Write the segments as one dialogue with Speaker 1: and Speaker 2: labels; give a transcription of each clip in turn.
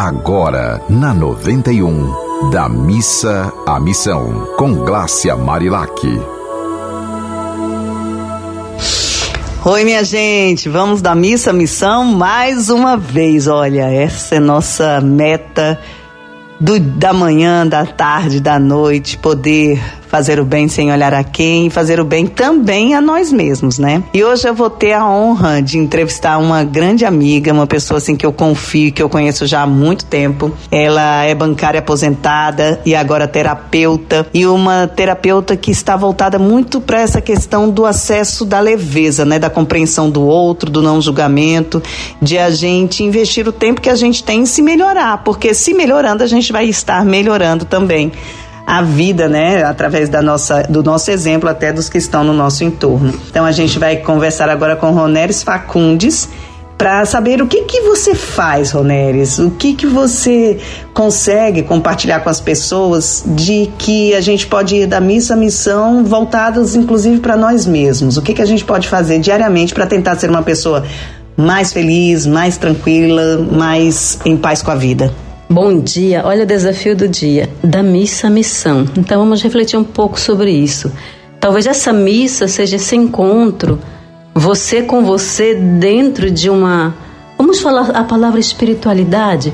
Speaker 1: agora na 91, da missa à missão, com Glácia Marilac.
Speaker 2: Oi, minha gente, vamos da missa à missão mais uma vez. Olha, essa é nossa meta do, da manhã, da tarde, da noite, poder fazer o bem sem olhar a quem fazer o bem também a nós mesmos, né? E hoje eu vou ter a honra de entrevistar uma grande amiga, uma pessoa assim que eu confio, que eu conheço já há muito tempo. Ela é bancária aposentada e agora terapeuta e uma terapeuta que está voltada muito para essa questão do acesso da leveza, né, da compreensão do outro, do não julgamento, de a gente investir o tempo que a gente tem em se melhorar, porque se melhorando a gente vai estar melhorando também a vida, né, através da nossa, do nosso exemplo até dos que estão no nosso entorno. Então a gente vai conversar agora com Roneres Facundes para saber o que que você faz, Roneres, o que que você consegue compartilhar com as pessoas de que a gente pode ir da missa à missão voltados inclusive para nós mesmos. O que que a gente pode fazer diariamente para tentar ser uma pessoa mais feliz, mais tranquila, mais em paz com a vida?
Speaker 3: Bom dia, olha o desafio do dia, da missa à missão. Então vamos refletir um pouco sobre isso. Talvez essa missa seja esse encontro, você com você dentro de uma. Vamos falar a palavra espiritualidade?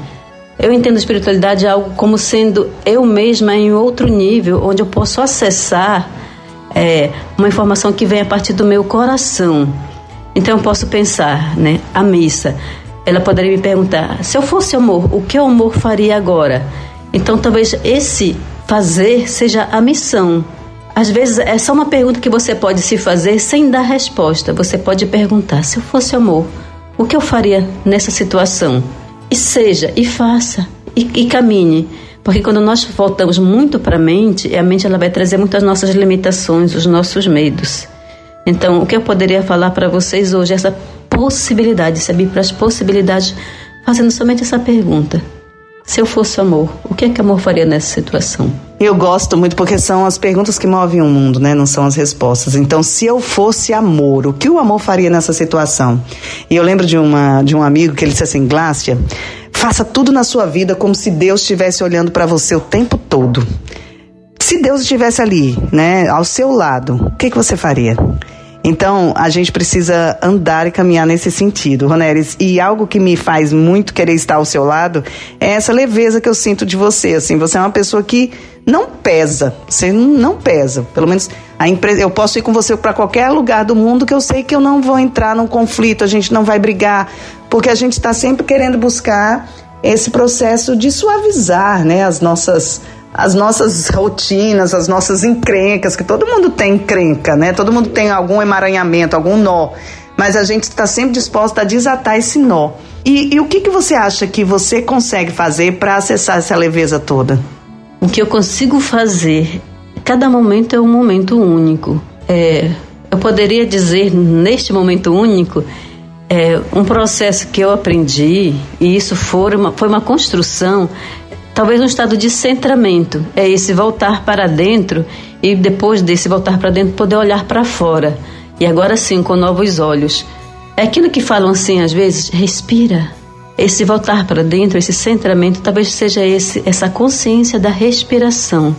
Speaker 3: Eu entendo espiritualidade algo como sendo eu mesma em outro nível, onde eu posso acessar é, uma informação que vem a partir do meu coração. Então eu posso pensar, né? A missa ela poderia me perguntar: se eu fosse amor, o que o amor faria agora? Então talvez esse fazer seja a missão. Às vezes é só uma pergunta que você pode se fazer sem dar resposta. Você pode perguntar: se eu fosse amor, o que eu faria nessa situação? E seja, e faça, e, e caminhe. Porque quando nós voltamos muito para a mente, a mente ela vai trazer muitas nossas limitações, os nossos medos. Então, o que eu poderia falar para vocês hoje essa possibilidade, se abrir para as possibilidades, fazendo somente essa pergunta. Se eu fosse amor, o que é que amor faria nessa situação?
Speaker 2: Eu gosto muito porque são as perguntas que movem o mundo, né? Não são as respostas. Então, se eu fosse amor, o que o amor faria nessa situação? E eu lembro de, uma, de um amigo que ele disse assim, Glácia, faça tudo na sua vida como se Deus estivesse olhando para você o tempo todo. Se Deus estivesse ali, né, ao seu lado, o que, que você faria? Então, a gente precisa andar e caminhar nesse sentido, Roneres. E algo que me faz muito querer estar ao seu lado é essa leveza que eu sinto de você. Assim, você é uma pessoa que não pesa. Você não pesa. Pelo menos a empresa, eu posso ir com você para qualquer lugar do mundo que eu sei que eu não vou entrar num conflito, a gente não vai brigar, porque a gente está sempre querendo buscar esse processo de suavizar, né, as nossas as nossas rotinas, as nossas encrencas, que todo mundo tem encrenca, né? Todo mundo tem algum emaranhamento, algum nó. Mas a gente está sempre disposta a desatar esse nó. E, e o que, que você acha que você consegue fazer para acessar essa leveza toda?
Speaker 3: O que eu consigo fazer, cada momento é um momento único. É, eu poderia dizer, neste momento único, é, um processo que eu aprendi, e isso foi uma, foi uma construção, Talvez um estado de centramento, é esse voltar para dentro e depois desse voltar para dentro poder olhar para fora. E agora sim, com novos olhos. É aquilo que falam assim às vezes, respira. Esse voltar para dentro, esse centramento, talvez seja esse essa consciência da respiração.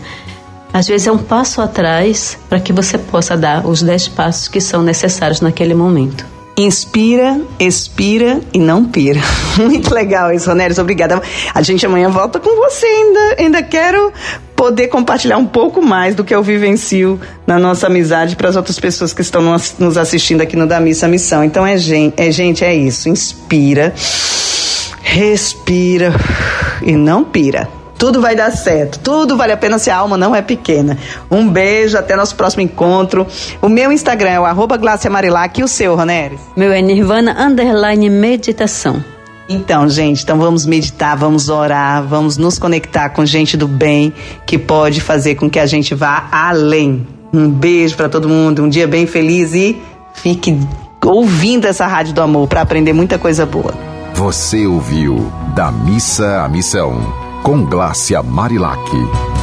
Speaker 3: Às vezes é um passo atrás para que você possa dar os dez passos que são necessários naquele momento.
Speaker 2: Inspira, expira e não pira. Muito legal isso, Ronério. Obrigada. A gente amanhã volta com você ainda. Ainda quero poder compartilhar um pouco mais do que eu vivencio na nossa amizade para as outras pessoas que estão nos assistindo aqui no Da Missa Missão. Então é gente, é gente, é isso. Inspira, respira e não pira. Tudo vai dar certo. Tudo vale a pena se a alma não é pequena. Um beijo, até nosso próximo encontro. O meu Instagram é o arroba Marilac e o seu, Roneres?
Speaker 3: Meu é Nirvana Underline Meditação.
Speaker 2: Então, gente, então vamos meditar, vamos orar, vamos nos conectar com gente do bem que pode fazer com que a gente vá além. Um beijo para todo mundo, um dia bem feliz e fique ouvindo essa rádio do amor para aprender muita coisa boa.
Speaker 1: Você ouviu da missa à missão com Glácia Marilac.